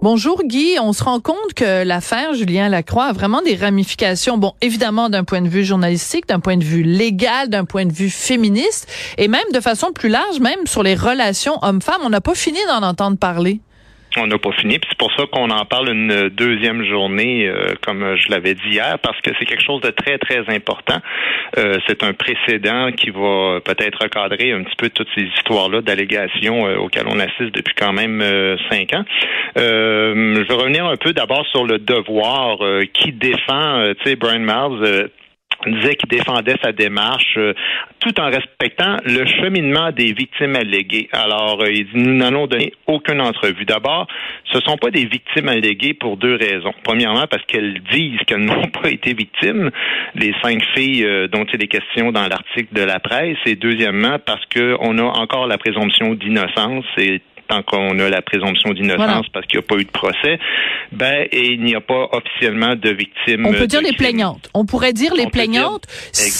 Bonjour Guy, on se rend compte que l'affaire Julien Lacroix a vraiment des ramifications, bon, évidemment d'un point de vue journalistique, d'un point de vue légal, d'un point de vue féministe, et même de façon plus large, même sur les relations hommes-femmes. On n'a pas fini d'en entendre parler. On n'a pas fini, puis c'est pour ça qu'on en parle une deuxième journée, euh, comme je l'avais dit hier, parce que c'est quelque chose de très, très important. Euh, c'est un précédent qui va peut-être recadrer un petit peu toutes ces histoires-là d'allégations euh, auxquelles on assiste depuis quand même euh, cinq ans. Euh, je vais revenir un peu d'abord sur le devoir qui défend, tu sais, Brian Miles disait qu'il défendait sa démarche euh, tout en respectant le cheminement des victimes alléguées. Alors, euh, il dit, nous n'allons donner aucune entrevue. D'abord, ce ne sont pas des victimes alléguées pour deux raisons. Premièrement, parce qu'elles disent qu'elles n'ont pas été victimes, les cinq filles euh, dont il est question dans l'article de la presse. Et deuxièmement, parce qu'on a encore la présomption d'innocence tant qu'on a la présomption d'innocence Voilà. parce qu'il n'y a pas eu de procès, ben, et il n'y a pas officiellement de victimes. On peut dire les plaignantes. On pourrait dire les dire- plaignantes si,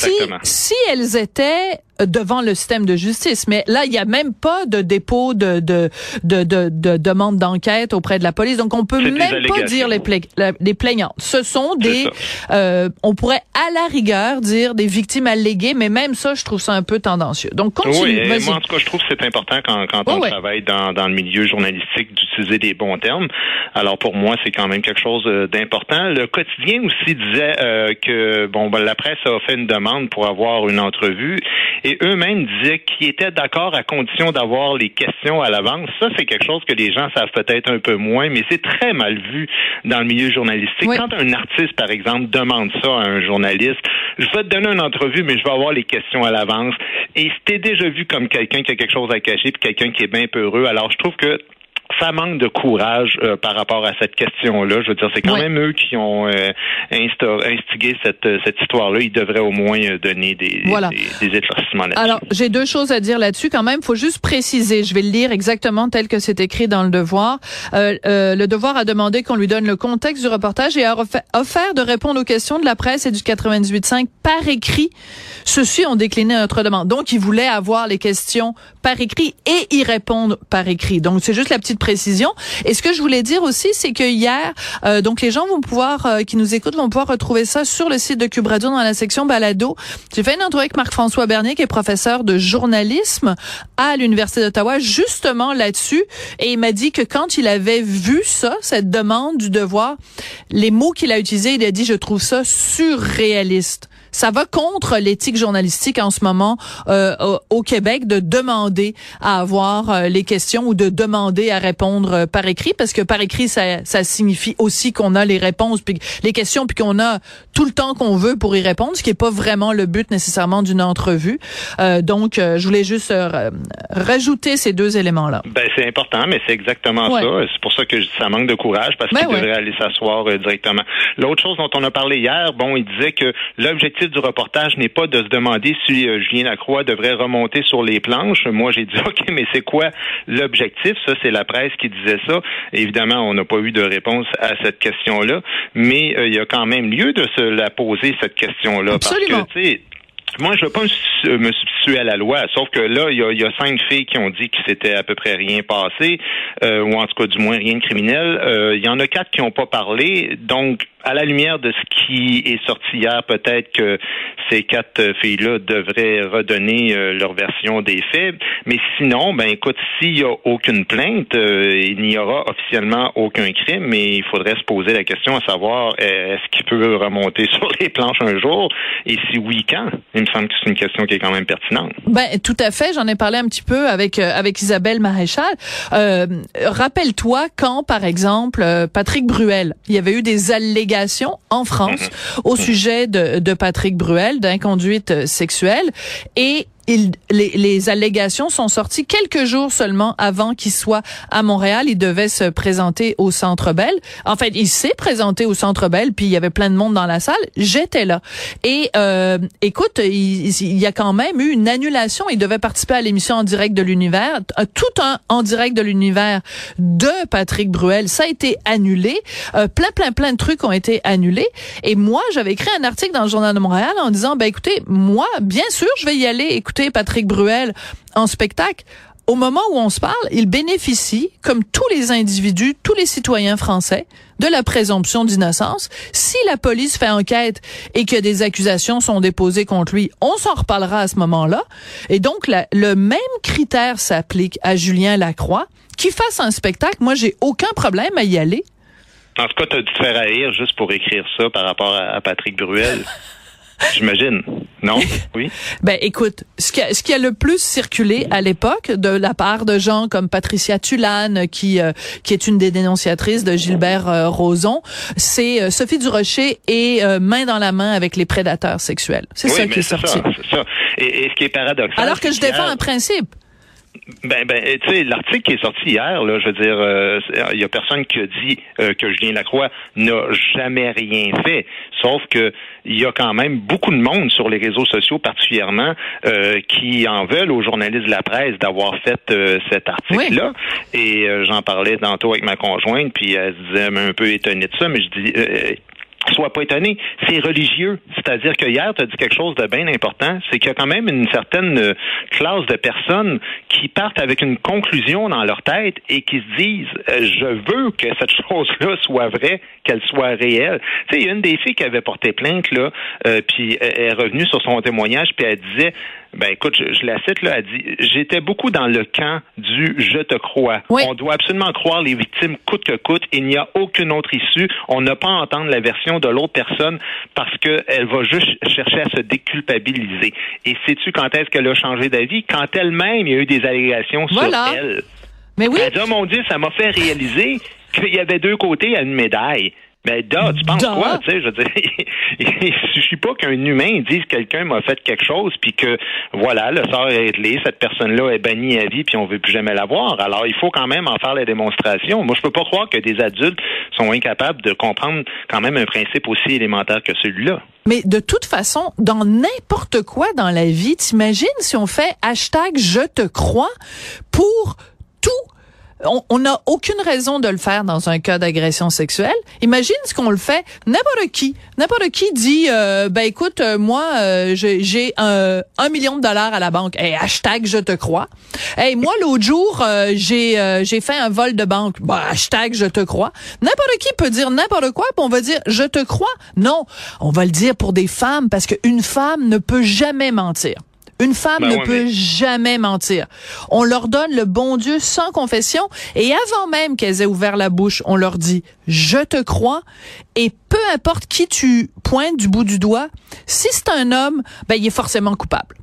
si elles étaient devant le système de justice. Mais là, il n'y a même pas de dépôt de, de, de, de, de demande d'enquête auprès de la police. Donc, on peut même pas dire les, pla- la- les plaignantes. Ce sont des, euh, on pourrait à la rigueur dire des victimes alléguées, mais même ça, je trouve ça un peu tendancieux. Donc, continue. Oui, moi en tout cas, je trouve que c'est important quand, quand Oh, on ouais. travaille dans, dans le milieu journalistique d'utiliser des bons termes. Alors pour moi, c'est quand même quelque chose euh, d'important. Le quotidien aussi disait euh, que bon, ben, la presse a fait une demande pour avoir une entrevue et eux-mêmes disaient qu'ils étaient d'accord à condition d'avoir les questions à l'avance. Ça, c'est quelque chose que les gens savent peut-être un peu moins, mais c'est très mal vu dans le milieu journalistique. Oui. Quand un artiste, par exemple, demande ça à un journaliste, je vais te donner une entrevue, mais je vais avoir les questions à l'avance. Et c'était déjà vu comme quelqu'un qui a quelque chose à cacher, puis quelqu'un qui est bien peureux. Alors, je trouve que ça manque de courage euh, par rapport à cette question-là. Je veux dire, c'est quand Oui. même eux qui ont euh, instigé cette, euh, cette histoire-là. Ils devraient au moins euh, donner des, Voilà. des, des éclaircissements là-dessus. Alors, j'ai deux choses à dire là-dessus quand même. faut juste préciser. Je vais le lire exactement tel que c'est écrit dans le devoir. Euh, euh, le devoir a demandé qu'on lui donne le contexte du reportage et a offert de répondre aux questions de la presse et du 98.5 par écrit. Ceux-ci ont décliné notre demande. Donc, ils voulaient avoir les questions par écrit et y répondre par écrit. Donc, c'est juste la petite précision. Et ce que je voulais dire aussi, c'est que hier, euh, donc les gens vont pouvoir, euh, qui nous écoutent, vont pouvoir retrouver ça sur le site de Cube Radio dans la section balado. J'ai fait une entrevue avec Marc-François Bernier, qui est professeur de journalisme à l'Université d'Ottawa, justement là-dessus. Et il m'a dit que quand il avait vu ça, cette demande du devoir, les mots qu'il a utilisés, il a dit, je trouve ça surréaliste. Ça va contre l'éthique journalistique en ce moment euh, au, au Québec de demander à avoir euh, les questions ou de demander à répondre euh, par écrit parce que par écrit ça, ça signifie aussi qu'on a les réponses puis les questions puis qu'on a tout le temps qu'on veut pour y répondre ce qui est pas vraiment le but nécessairement d'une entrevue. Euh, donc euh, je voulais juste rajouter ces deux éléments là. Ben, c'est important, mais c'est exactement Ouais. ça. C'est pour ça que je dis ça manque de courage parce Ben qu'il ouais. devrait aller s'asseoir directement. L'autre chose dont on a parlé hier, bon, il disait que l'objectif du reportage n'est pas de se demander si euh, Julien Lacroix devrait remonter sur les planches. Moi, j'ai dit OK, mais c'est quoi l'objectif? Ça, c'est la presse qui disait ça. Évidemment, on n'a pas eu de réponse à cette question-là, mais euh, il y a quand même lieu de se la poser cette question-là Absolument. parce que moi, je ne veux pas me su- me substituer à la loi, sauf que là, il y a, il y a cinq filles qui ont dit que c'était à peu près rien passé, euh, ou en tout cas du moins rien de criminel. Euh, il y en a quatre qui n'ont pas parlé, donc à la lumière de ce qui est sorti hier, peut-être que ces quatre filles-là devraient redonner euh, leur version des faits. Mais sinon, ben écoute, s'il n'y a aucune plainte, euh, il n'y aura officiellement aucun crime, mais il faudrait se poser la question à savoir euh, est-ce qu'il peut remonter sur les planches un jour, et si oui, quand? Il me semble que c'est une question qui est quand même pertinente. Ben tout à fait. J'en ai parlé un petit peu avec avec Isabelle Maréchal. Rappelle-toi quand, par exemple, Patrick Bruel, il y avait eu des allégations en France au sujet de, de Patrick Bruel d'inconduite sexuelle. Et il, les, les allégations sont sorties quelques jours seulement avant qu'il soit à Montréal. Il devait se présenter au Centre Bell. En fait, il s'est présenté au Centre Bell, puis il y avait plein de monde dans la salle. J'étais là. Et euh, écoute, il, il, y a quand même eu une annulation. Il devait participer à l'émission en direct de l'univers, euh, tout un en direct de l'univers de Patrick Bruel. Ça a été annulé. Euh, plein, plein, plein de trucs ont été annulés. Et moi, j'avais écrit un article dans le Journal de Montréal en disant, ben écoutez, moi, bien sûr, je vais y aller écouter Patrick Bruel en spectacle au moment où on se parle, il bénéficie, comme tous les individus, tous les citoyens français, de la présomption d'innocence. Si la police fait enquête et que des accusations sont déposées contre lui, on s'en reparlera à ce moment-là. Et donc, le même critère s'applique à Julien Lacroix. Qui fasse un spectacle, moi, j'ai aucun problème à y aller. En tout cas, tu as dû te faire haïr juste pour écrire ça par rapport à Patrick Bruel. J'imagine. Non? Oui? ben, écoute, ce qui, a, ce qui a le plus circulé à l'époque de la part de gens comme Patricia Tulane, qui, euh, qui est une des dénonciatrices de Gilbert euh, Rozon, c'est euh, Sophie Durocher et main dans la main avec les prédateurs sexuels. C'est ça qui est, sorti. C'est ça. Et, et, ce qui est paradoxal. Alors que je défends un principe. Ben, ben, tu sais, l'article qui est sorti hier, là, je veux dire, euh, il y a personne qui a dit euh, que Julien Lacroix n'a jamais rien fait. Sauf que il y a quand même beaucoup de monde sur les réseaux sociaux, particulièrement, euh, qui en veulent aux journalistes de la presse d'avoir fait cet article-là. Et j'en parlais tantôt avec ma conjointe, puis elle se disait un peu étonnée de ça, mais je dis Sois pas étonné, c'est religieux. C'est-à-dire que hier, tu as dit quelque chose de bien important, c'est qu'il y a quand même une certaine euh, classe de personnes qui partent avec une conclusion dans leur tête et qui se disent euh, je veux que cette chose-là soit vraie, qu'elle soit réelle. Tu sais, il y a une des filles qui avait porté plainte là, euh, puis elle est revenue sur son témoignage, puis elle disait ben écoute, je, la cite là, elle dit J'étais beaucoup dans le camp du je te crois. On doit absolument croire les victimes coûte que coûte. Il n'y a aucune autre issue. On n'a pas à entendre la version de l'autre personne parce qu'elle va juste chercher à se déculpabiliser. Et sais-tu quand est-ce qu'elle a changé d'avis? Quand elle-même, il y a eu des allégations sur elle. Mais oui. Elle dit, oh mon Dieu, ça m'a fait réaliser qu'il y avait deux côtés à une médaille. Mais ben, tu penses quoi, tu sais, je veux dire, il suffit pas qu'un humain dise quelqu'un m'a fait quelque chose, puis que, voilà, le sort est réglé, cette personne-là est bannie à vie, puis on veut plus jamais la voir. Alors, il faut quand même en faire la démonstration. Moi, je peux pas croire que des adultes sont incapables de comprendre quand même un principe aussi élémentaire que celui-là. Mais de toute façon, dans n'importe quoi dans la vie, t'imagines si on fait hashtag je te crois pour tout on n'a aucune raison de le faire dans un cas d'agression sexuelle. Imagine ce qu'on le fait n'importe qui. N'importe qui dit, euh, ben écoute, euh, moi euh, j'ai un, un, million de dollars à la banque. Hey, hashtag je te crois. Hey, moi l'autre jour j'ai j'ai fait un vol de banque. Bah, hashtag je te crois. N'importe qui peut dire n'importe quoi, puis on va dire je te crois. Non, on va le dire pour des femmes parce qu'une femme ne peut jamais mentir. Une femme ben ne peut jamais mentir. On leur donne le bon Dieu sans confession et avant même qu'elles aient ouvert la bouche, on leur dit je te crois et peu importe qui tu pointes du bout du doigt, si c'est un homme, ben il est forcément coupable.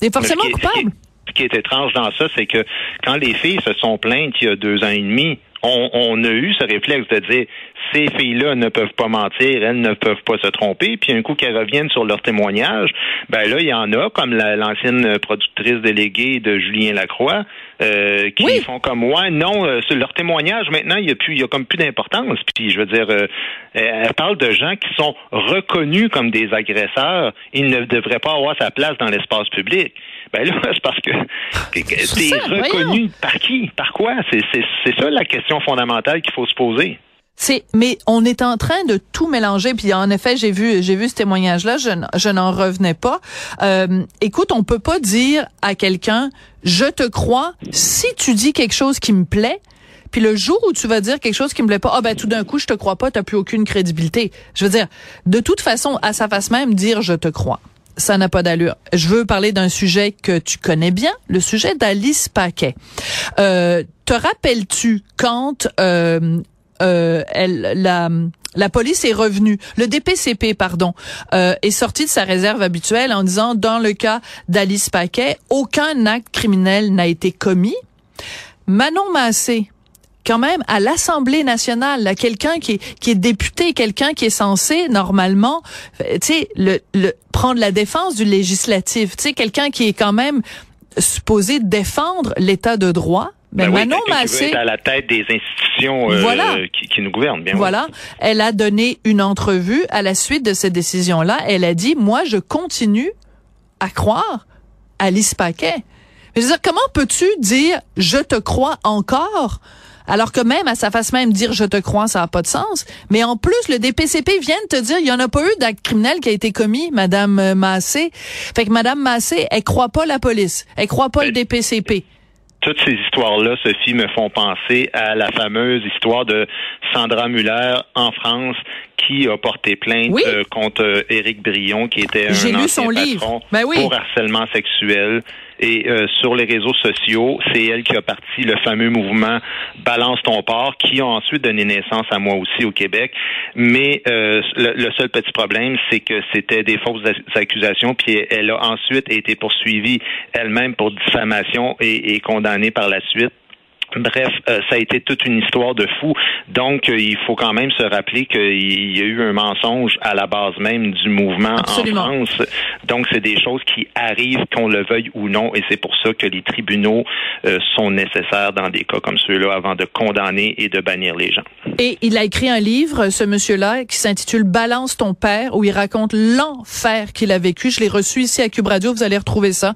Il est forcément coupable. Ce qui est étrange dans ça, c'est que quand les filles se sont plaintes il y a deux ans et demi, on, on, a eu ce réflexe de dire ces filles-là ne peuvent pas mentir, elles ne peuvent pas se tromper. Puis un coup qu'elles reviennent sur leur témoignage, ben là, il y en a, comme l'ancienne productrice déléguée de Julien Lacroix, euh, qui font comme moi. Non, euh, sur leur témoignage, maintenant, il y a plus, il y a comme plus d'importance. Puis je veux dire, euh, elle parle de gens qui sont reconnus comme des agresseurs. Ils ne devraient pas avoir sa place dans l'espace public. Ben là, c'est parce que t'es reconnu par qui? Par quoi? C'est ça la question fondamentale qu'il faut se poser. C'est, mais on est en train de tout mélanger. Puis en effet, j'ai vu, j'ai vu ce témoignage-là. Je, je n'en revenais pas. Euh, écoute, on peut pas dire à quelqu'un, je te crois, si tu dis quelque chose qui me plaît. Puis le jour où tu vas dire quelque chose qui me plaît pas, ah ben tout d'un coup je te crois pas, t'as plus aucune crédibilité. Je veux dire, de toute façon, à sa face même, dire je te crois ça n'a pas d'allure. Je veux parler d'un sujet que tu connais bien, le sujet d'Alice Paquet. Euh, te rappelles-tu quand euh, euh, elle, la, la police est revenue, le DPCP, pardon, euh, est sorti de sa réserve habituelle en disant, dans le cas d'Alice Paquet, aucun acte criminel n'a été commis. Manon Massé quand même à l'Assemblée nationale, là, quelqu'un qui est, qui est député, quelqu'un qui est censé normalement, euh, tu sais, le, le prendre la défense du législatif, tu sais, quelqu'un qui est quand même supposé défendre l'état de droit. Ben, Ben, oui, Manon quelqu'un qui veut Massé, être à la tête des institutions euh, Voilà. qui, qui nous gouvernent. Bien oui. voilà, elle a donné une entrevue à la suite de cette décision-là. Elle a dit, moi, je continue à croire Alice Paquet. Je veux dire, comment peux-tu dire je te crois encore alors que même à sa face même dire je te crois ça n'a pas de sens mais en plus le DPCP vient de te dire il y en a pas eu d'acte criminel qui a été commis madame euh, Massé fait que madame Massé elle croit pas la police elle croit pas le DPCP Toutes ces histoires-là, Sophie, me font penser à la fameuse histoire de Sandra Muller en France qui a porté plainte Oui. euh, contre euh, Éric Brion, qui était un J'ai lu ancien son livre. patron Ben oui. pour harcèlement sexuel. Et euh, sur les réseaux sociaux, c'est elle qui a parti le fameux mouvement Balance ton port, qui a ensuite donné naissance à moi aussi au Québec. Mais euh, le, seul petit problème, c'est que c'était des fausses ac- accusations, puis elle a ensuite été poursuivie elle-même pour diffamation et condamnée par la suite. Bref, euh, ça a été toute une histoire de fou. Donc, euh, il faut quand même se rappeler qu'il y a eu un mensonge à la base même du mouvement Absolument. en France. Donc, c'est des choses qui arrivent, qu'on le veuille ou non, et c'est pour ça que les tribunaux euh, sont nécessaires dans des cas comme ceux-là avant de condamner et de bannir les gens. Et il a écrit un livre, ce monsieur-là, qui s'intitule Balance ton père, où il raconte l'enfer qu'il a vécu. Je l'ai reçu ici à Cube Radio, vous allez retrouver ça.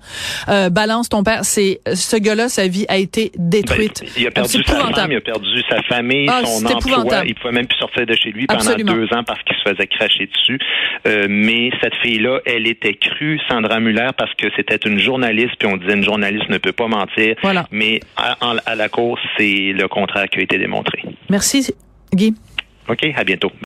Euh, Balance ton père, c'est ce gars-là, sa vie a été détruite. Ben, il a perdu sa femme, il a perdu sa famille, Ah, son emploi. Il pouvait même plus sortir de chez lui Absolument. pendant deux ans parce qu'il se faisait cracher dessus. Euh, mais cette fille-là, elle était crue, Sandra Muller, parce que c'était une journaliste, puis on disait une journaliste ne peut pas mentir. Voilà. Mais à, à la course, c'est le contraire qui a été démontré. Merci, Guy. OK, à bientôt.